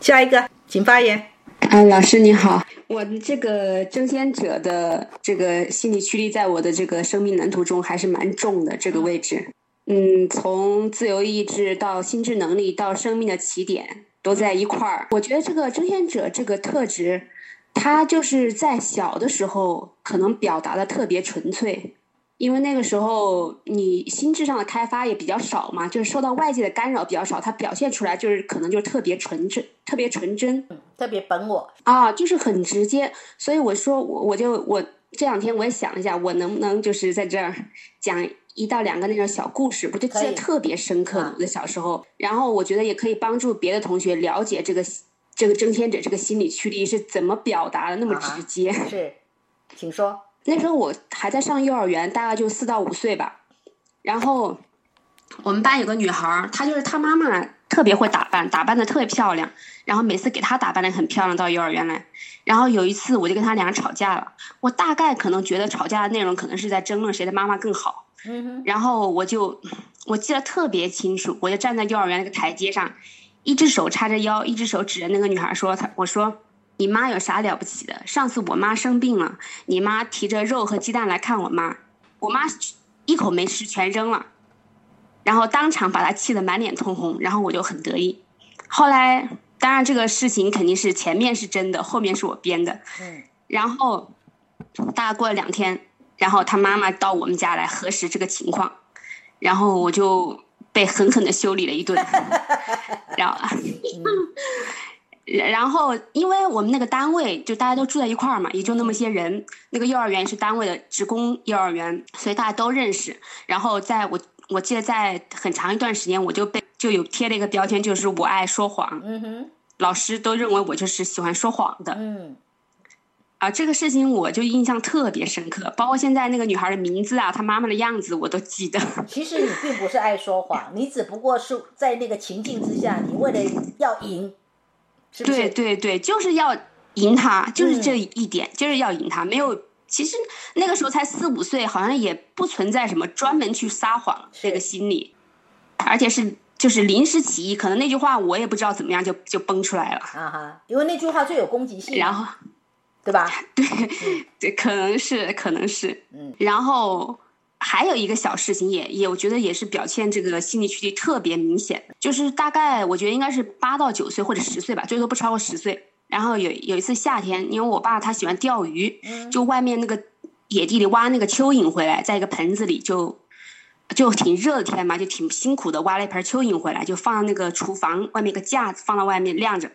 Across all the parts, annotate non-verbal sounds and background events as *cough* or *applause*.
下一个，请发言。啊，老师你好，我的这个争先者的这个心理驱力，在我的这个生命蓝图中还是蛮重的这个位置。嗯，从自由意志到心智能力到生命的起点都在一块儿。我觉得这个争先者这个特质，他就是在小的时候可能表达的特别纯粹。因为那个时候你心智上的开发也比较少嘛，就是受到外界的干扰比较少，它表现出来就是可能就特别纯真，特别纯真，特别本我啊，就是很直接。所以我说我我就我这两天我也想一下，我能不能就是在这儿讲一到两个那种小故事，我就记得特别深刻。我的小时候，然后我觉得也可以帮助别的同学了解这个这个争先者这个心理驱力是怎么表达的那么直接。是，请说。那时候我还在上幼儿园，大概就四到五岁吧。然后我们班有个女孩，她就是她妈妈特别会打扮，打扮的特别漂亮。然后每次给她打扮的很漂亮到幼儿园来。然后有一次我就跟她俩吵架了，我大概可能觉得吵架的内容可能是在争论谁的妈妈更好。嗯然后我就我记得特别清楚，我就站在幼儿园那个台阶上，一只手叉着腰，一只手指着那个女孩说：“她我说。”你妈有啥了不起的？上次我妈生病了，你妈提着肉和鸡蛋来看我妈，我妈一口没吃全扔了，然后当场把她气得满脸通红，然后我就很得意。后来，当然这个事情肯定是前面是真的，后面是我编的。嗯。然后，大概过了两天，然后他妈妈到我们家来核实这个情况，然后我就被狠狠的修理了一顿。*laughs* 然后。然后，因为我们那个单位就大家都住在一块儿嘛，也就那么些人。那个幼儿园是单位的职工幼儿园，所以大家都认识。然后，在我我记得在很长一段时间，我就被就有贴了一个标签，就是我爱说谎。嗯哼，老师都认为我就是喜欢说谎的。嗯，啊，这个事情我就印象特别深刻，包括现在那个女孩的名字啊，她妈妈的样子我都记得。其实你并不是爱说谎，你只不过是在那个情境之下，你为了要赢。对对对，就是要赢他，就是这一点，就是要赢他。没有，其实那个时候才四五岁，好像也不存在什么专门去撒谎这个心理，而且是就是临时起意，可能那句话我也不知道怎么样就就崩出来了。啊哈，因为那句话最有攻击性，然后，对吧？*laughs* 对对，可能是可能是，嗯，然后。还有一个小事情，也也我觉得也是表现这个心理驱力特别明显的，就是大概我觉得应该是八到九岁或者十岁吧，最多不超过十岁。然后有有一次夏天，因为我爸他喜欢钓鱼，就外面那个野地里挖那个蚯蚓回来，在一个盆子里就就挺热的天嘛，就挺辛苦的，挖了一盆蚯蚓回来，就放到那个厨房外面一个架子，放到外面晾着。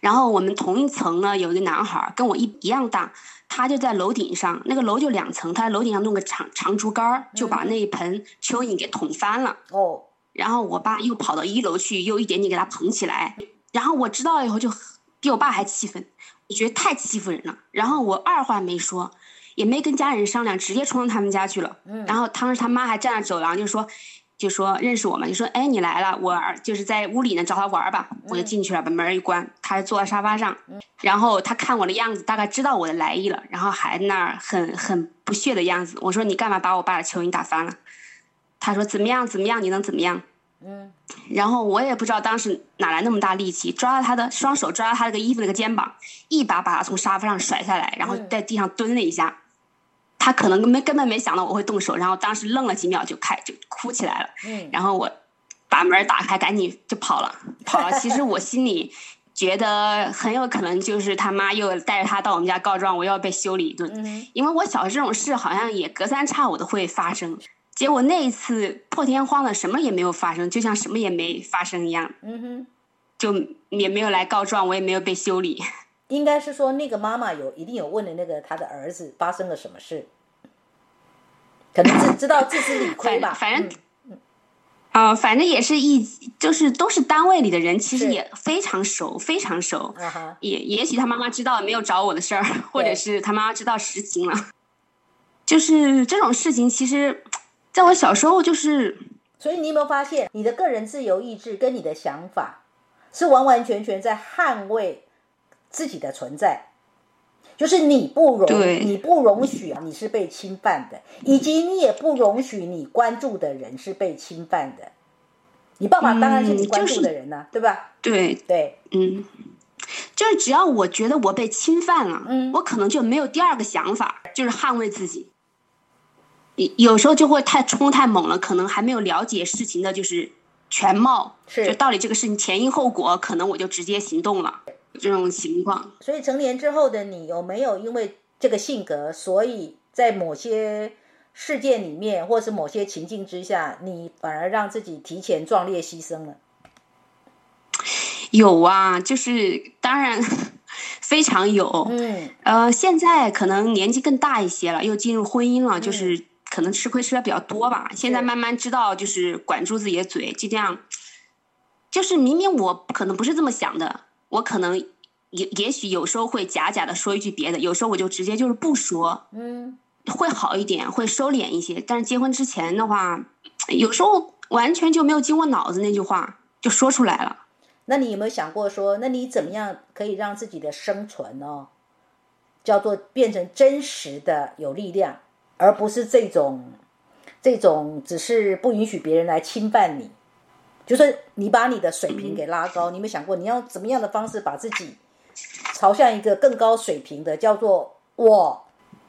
然后我们同一层呢有一个男孩，跟我一一样大。他就在楼顶上，那个楼就两层，他在楼顶上弄个长长竹竿就把那一盆蚯蚓给捅翻了。哦，然后我爸又跑到一楼去，又一点点给他捧起来。然后我知道了以后，就比我爸还气愤，我觉得太欺负人了。然后我二话没说，也没跟家人商量，直接冲到他们家去了。嗯，然后当时他妈还站在走廊，就说。就说认识我嘛，就说哎你来了，我儿就是在屋里呢，找他玩吧，我就进去了，把门一关，他坐在沙发上，然后他看我的样子，大概知道我的来意了，然后还那儿很很不屑的样子。我说你干嘛把我爸的球你打翻了？他说怎么样怎么样，你能怎么样？嗯，然后我也不知道当时哪来那么大力气，抓了他的双手，抓了他那个衣服那个肩膀，一把把他从沙发上甩下来，然后在地上蹲了一下。他可能没根本没想到我会动手，然后当时愣了几秒就开就哭起来了。嗯，然后我把门打开，赶紧就跑了，跑了。其实我心里觉得很有可能就是他妈又带着他到我们家告状，我又要被修理一顿。嗯，因为我小时候这种事好像也隔三差五的会发生，结果那一次破天荒的什么也没有发生，就像什么也没发生一样。嗯哼，就也没有来告状，我也没有被修理。应该是说那个妈妈有一定有问的那个他的儿子发生了什么事，可能是知道自知理亏吧。反正，呃，反正也是一就是都是单位里的人，其实也非常熟，非常熟。也也许他妈妈知道没有找我的事儿，或者是他妈妈知道实情了。就是这种事情，其实在我小时候就是，所以你有没有发现，你的个人自由意志跟你的想法是完完全全在捍卫自己的存在，就是你不容对你不容许你是被侵犯的，以及你也不容许你关注的人是被侵犯的。你爸爸当然是你关注的人呢、对吧？对，对，嗯，就是只要我觉得我被侵犯了，嗯我可能就没有第二个想法，就是捍卫自己。有有时候就会太冲太猛了，可能还没有了解事情的就是全貌，是就到底这个事情前因后果，可能我就直接行动了，这种情况。所以成年之后的你有没有因为这个性格，所以在某些事件里面，或是某些情境之下，你反而让自己提前壮烈牺牲了？有啊，就是当然 *laughs* 非常有，嗯呃，现在可能年纪更大一些了，又进入婚姻了，就是可能吃亏吃的比较多吧。现在慢慢知道，就是管住自己的嘴，就这样，就是明明我可能不是这么想的，我可能也也许有时候会假假的说一句别的，有时候我就直接就是不说，嗯，会好一点，会收敛一些。但是结婚之前的话，有时候完全就没有经过脑子那句话就说出来了。那你有没有想过说，那你怎么样可以让自己的生存哦，叫做变成真实的有力量，而不是这种这种只是不允许别人来侵犯你，就是你把你的水平给拉高。你有没有想过，你要怎么样的方式把自己朝向一个更高水平的，叫做我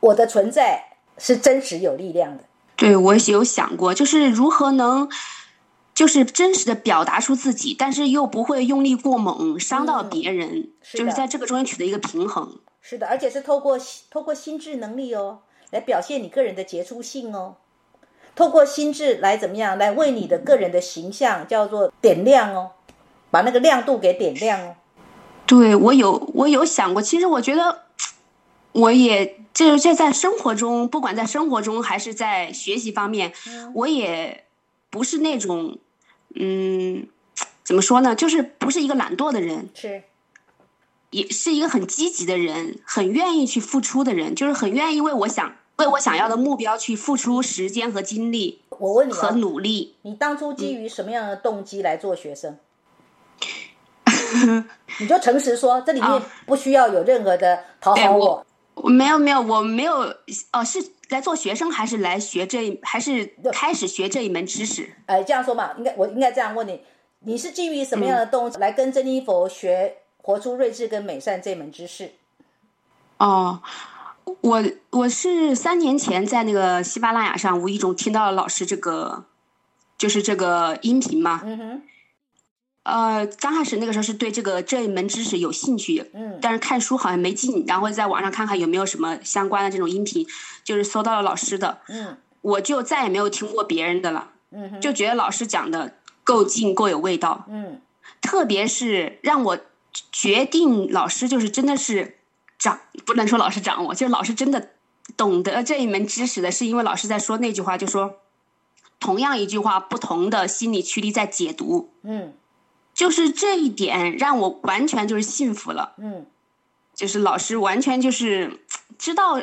我的存在是真实有力量的。对，我也有想过，就是如何能，就是真实的表达出自己，但是又不会用力过猛，伤到别人，是就是在这个中间取得一个平衡。是的，而且是透过透过心智能力哦，来表现你个人的杰出性哦。透过心智来怎么样，来为你的个人的形象叫做点亮哦，把那个亮度给点亮哦。对我有我有想过，其实我觉得，*tsk* 我也就是这在生活中，不管在生活中还是在学习方面，我也不是那种，嗯，怎么说呢，就是不是一个懒惰的人，是，也是一个很积极的人，很愿意去付出的人，就是很愿意为我想为我想要的目标去付出时间和精力我问你和啊，努力。你当初基于什么样的动机来做学生？*laughs* 你就诚实说，这里面啊不需要有任何的讨好我。我没有没有，我没有哦，是来做学生还是来学这一，还是开始学这一门知识？哎，这样说嘛，应该我应该这样问你：你是基于什么样的动机来跟珍妮佛学活出睿智跟美善这门知识？哦，我我是三年前在那个喜马拉雅上无意中听到了老师这个，就是这个音频嘛。嗯哼，呃，刚开始那个时候是对这个这一门知识有兴趣，嗯但是看书好像没劲，然后在网上看看有没有什么相关的这种音频，就是搜到了老师的，嗯我就再也没有听过别人的了，嗯哼，就觉得老师讲的够劲，够有味道。嗯特别是让我决定老师就是真的是掌，不能说老师掌握，就是老师真的懂得这一门知识的，是因为老师在说那句话，就说同样一句话，不同的心理驱力在解读，嗯。就是这一点让我完全就是信服了，嗯。就是老师完全就是知道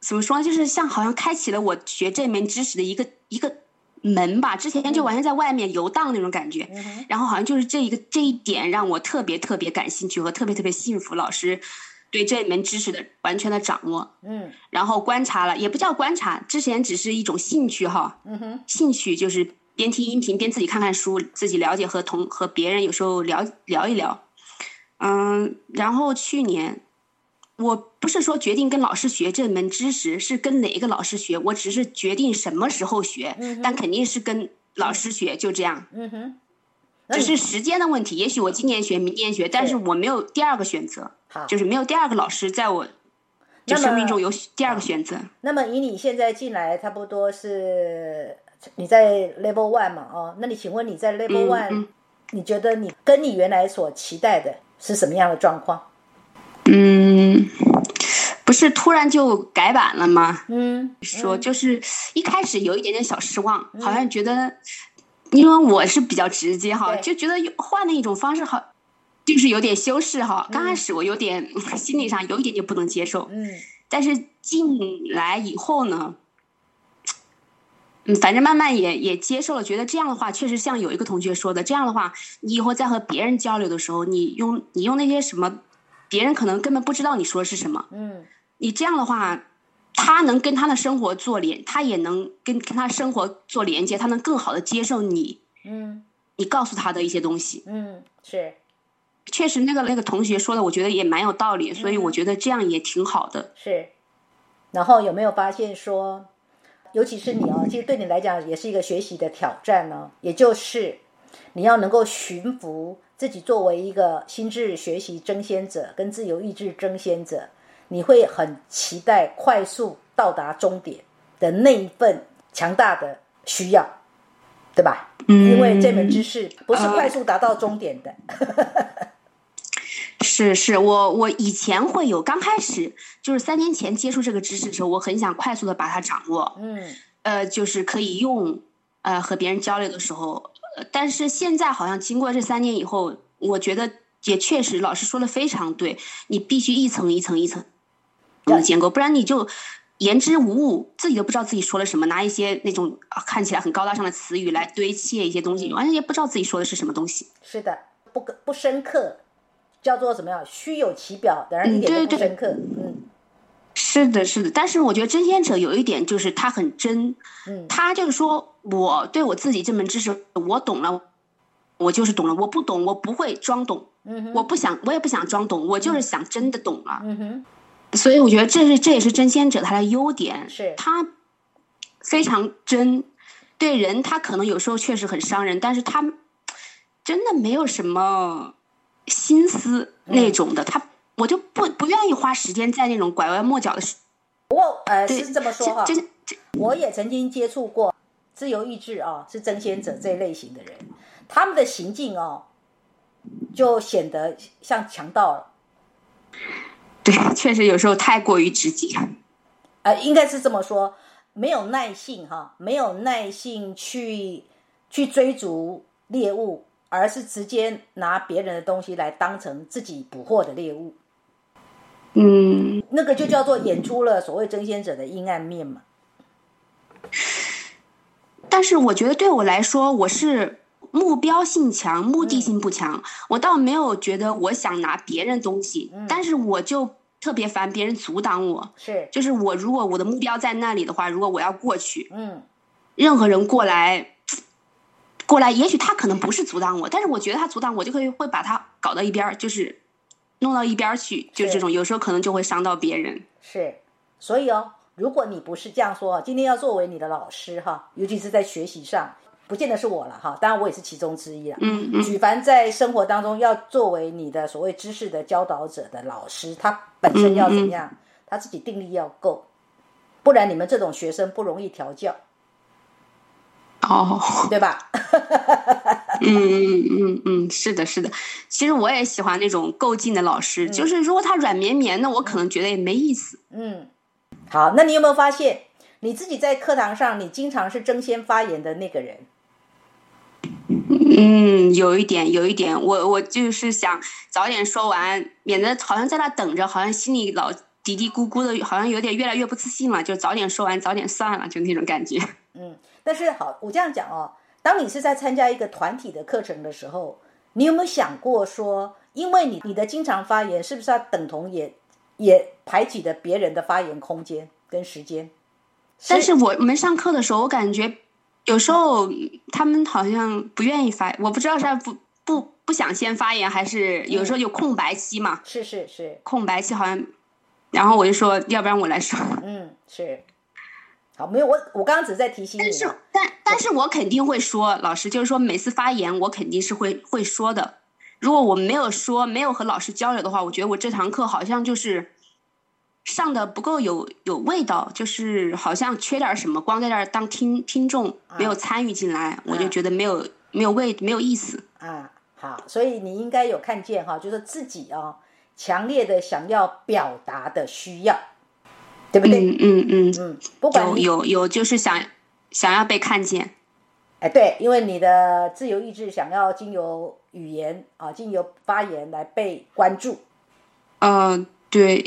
怎么说呢，就是像好像开启了我学这门知识的一个一个门吧，之前就完全在外面游荡那种感觉。嗯，然后好像就是这一个这一点让我特别特别感兴趣和特别特别信服老师对这门知识的完全的掌握。嗯然后观察了，也不叫观察，之前只是一种兴趣哈，嗯哼，兴趣就是边听音频边自己看看书，自己了解和同和别人有时候聊聊一聊。嗯，然后去年我不是说决定跟老师学这门知识，是跟哪一个老师学，我只是决定什么时候学，嗯但肯定是跟老师学，就这样。嗯哼，只是时间的问题，也许我今年学，明年学，但是我没有第二个选择，好，就是没有第二个老师在我就生命中有第二个选择。那么以你现在进来，差不多是你在 Level One 嘛？哦，那你请问你在 Level 嗯 One，、嗯你觉得你跟你原来所期待的是什么样的状况？嗯，不是突然就改版了吗？嗯，说就是一开始有一点点小失望，好像觉得，因为我是比较直接哈，就觉得换了一种方式好。就是有点修饰哈，刚开始我有点心理上有一点点不能接受，嗯但是进来以后呢，嗯，反正慢慢也也接受了，觉得这样的话确实像有一个同学说的，这样的话，你以后在和别人交流的时候，你用你用那些什么，别人可能根本不知道你说的是什么。嗯，你这样的话，他能跟他的生活做连，他也能跟跟他生活做连接，他能更好的接受你，嗯你告诉他的一些东西。嗯，是确实，那个那个同学说的，我觉得也蛮有道理，所以我觉得这样也挺好的。是。然后有没有发现说，尤其是你哦，其实对你来讲也是一个学习的挑战呢、也就是你要能够驯服自己，作为一个心智学习争先者跟自由意志争先者，你会很期待快速到达终点的那一份强大的需要，对吧？嗯因为这门知识不是快速达到终点的。*laughs* 是是，我我以前会有，刚开始就是三年前接触这个知识的时候，我很想快速的把它掌握，嗯呃，就是可以用，呃，和别人交流的时候，呃但是现在好像经过这三年以后，我觉得也确实老师说的非常对，你必须一层一层一层的建构，不然你就言之无物，自己都不知道自己说了什么，拿一些那种啊看起来很高大上的词语来堆砌一些东西，完全也不知道自己说的是什么东西。是的，不不深刻，叫做怎么样？虚有其表，然而一嗯点都对对不深刻。嗯是的，是的，但是我觉得真仙者有一点就是他很真，嗯他就是说我对我自己这门知识我懂了，我就是懂了，我不懂我不会装懂，嗯我不想我也不想装懂，我就是想真的懂了。嗯哼，所以我觉得这是这也是真仙者他的优点，是他非常真，对人他可能有时候确实很伤人，但是他真的没有什么心思嗯那种的，他我就不不愿意花时间在那种拐弯抹角的事。不过呃，是这么说哈，这这我也曾经接触过自由意志啊、是争先者这一类型的人，他们的行径哦，就显得像强盗了。对，确实有时候太过于直接。呃，应该是这么说，没有耐性哈，没有耐性去去追逐猎物，而是直接拿别人的东西来当成自己捕获的猎物，嗯，那个就叫做演出了所谓争先者的阴暗面嘛。但是我觉得对我来说，我是目标性强，目的性不强。我倒没有觉得我想拿别人东西，但是我就特别烦别人阻挡我。是，就是我如果我的目标在那里的话，如果我要过去，嗯任何人过来，过来，也许他可能不是阻挡我，但是我觉得他阻挡我，就可以会把他搞到一边儿，就是弄到一边儿去，就这种，有时候可能就会伤到别人。是，所以哦，如果你不是这样说，今天要作为你的老师哈，尤其是在学习上，不见得是我了哈，当然我也是其中之一啦。嗯嗯，举凡在生活当中要作为你的所谓知识的教导者的老师，他本身要怎么样？他自己定力要够，不然你们这种学生不容易调教，哦。对吧？*laughs* 嗯嗯嗯嗯，是的，是的。其实我也喜欢那种够劲的老师，就是如果他软绵绵的，我可能觉得也没意思。嗯，好，那你有没有发现你自己在课堂上，你经常是争先发言的那个人？嗯，有一点，有一点，我我就是想早点说完，免得好像在那等着，好像心里老嘀嘀咕咕的，好像有点越来越不自信了，就早点说完，早点算了，就那种感觉。*laughs* 嗯，但是好，我这样讲哦，当你是在参加一个团体的课程的时候，你有没有想过说，因为你你的经常发言，是不是要等同也也排挤的别人的发言空间跟时间？但是我们上课的时候，我感觉有时候他们好像不愿意发，我不知道是不不不想先发言，还是有时候有空白期嘛？是是是，空白期好像，然后我就说，要不然我来说。嗯，是。好，没有我我刚刚只是在提醒你但是，但但是我肯定会说，老师就是说每次发言我肯定是会会说的。如果我没有说，没有和老师交流的话，我觉得我这堂课好像就是上的不够有有味道，就是好像缺点什么，光在那儿当听听众，没有参与进来，我就觉得没有没有味，没有意思。啊，好，所以你应该有看见哈，就是自己啊、强烈的想要表达的需要，对不对？嗯嗯嗯，嗯，不管有有有，就是想想要被看见。哎，对，因为你的自由意志想要经由语言啊，经由发言来被关注。呃，对，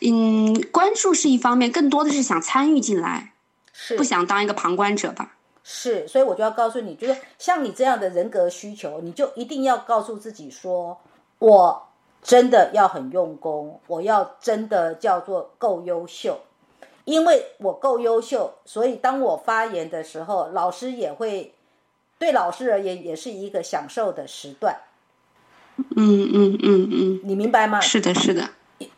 嗯，关注是一方面，更多的是想参与进来。是不想当一个旁观者吧。是，所以我就要告诉你，就是像你这样的人格需求，你就一定要告诉自己说，我真的要很用功，我要真的叫做够优秀，因为我够优秀，所以当我发言的时候，老师也会对老师而言也是一个享受的时段，嗯嗯嗯嗯，你明白吗？是的，是的。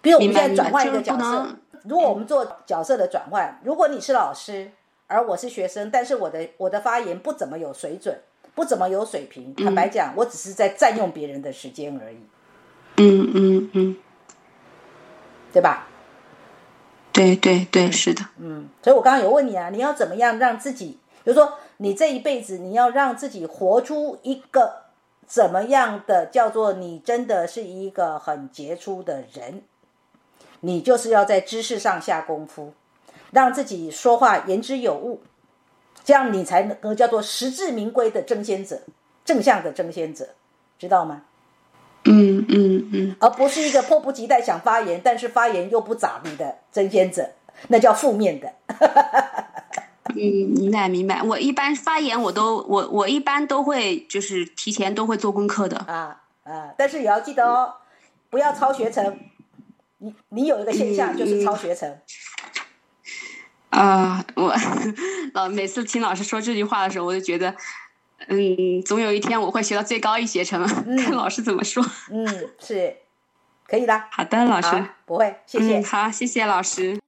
比如我们现在转换一个角色如果我们做角色的转换，如果你是老师，而我是学生，但是我的我的发言不怎么有水准，不怎么有水平，坦白讲，我只是在占用别人的时间而已，嗯嗯嗯，对吧？对对对，是的。嗯，所以我刚刚有问你啊，你要怎么样让自己，比如说你这一辈子，你要让自己活出一个怎么样的叫做你真的是一个很杰出的人，你就是要在知识上下功夫，让自己说话言之有物，这样你才能够叫做实至名归的争先者，正向的争先者，知道吗？嗯嗯嗯，而不是一个迫不及待想发言，但是发言又不咋地的争先者，那叫负面的。*laughs* 嗯，明白明白。我一般发言，我都我我一般都会就是提前都会做功课的。啊啊！但是也要记得哦，不要超学成。你你有一个现象就是超学成，啊、我老每次听老师说这句话的时候，我就觉得，嗯，总有一天我会学到最高一学成，看老师怎么说。嗯，是可以的。好的，老师。不会，谢谢。嗯，好，谢谢老师。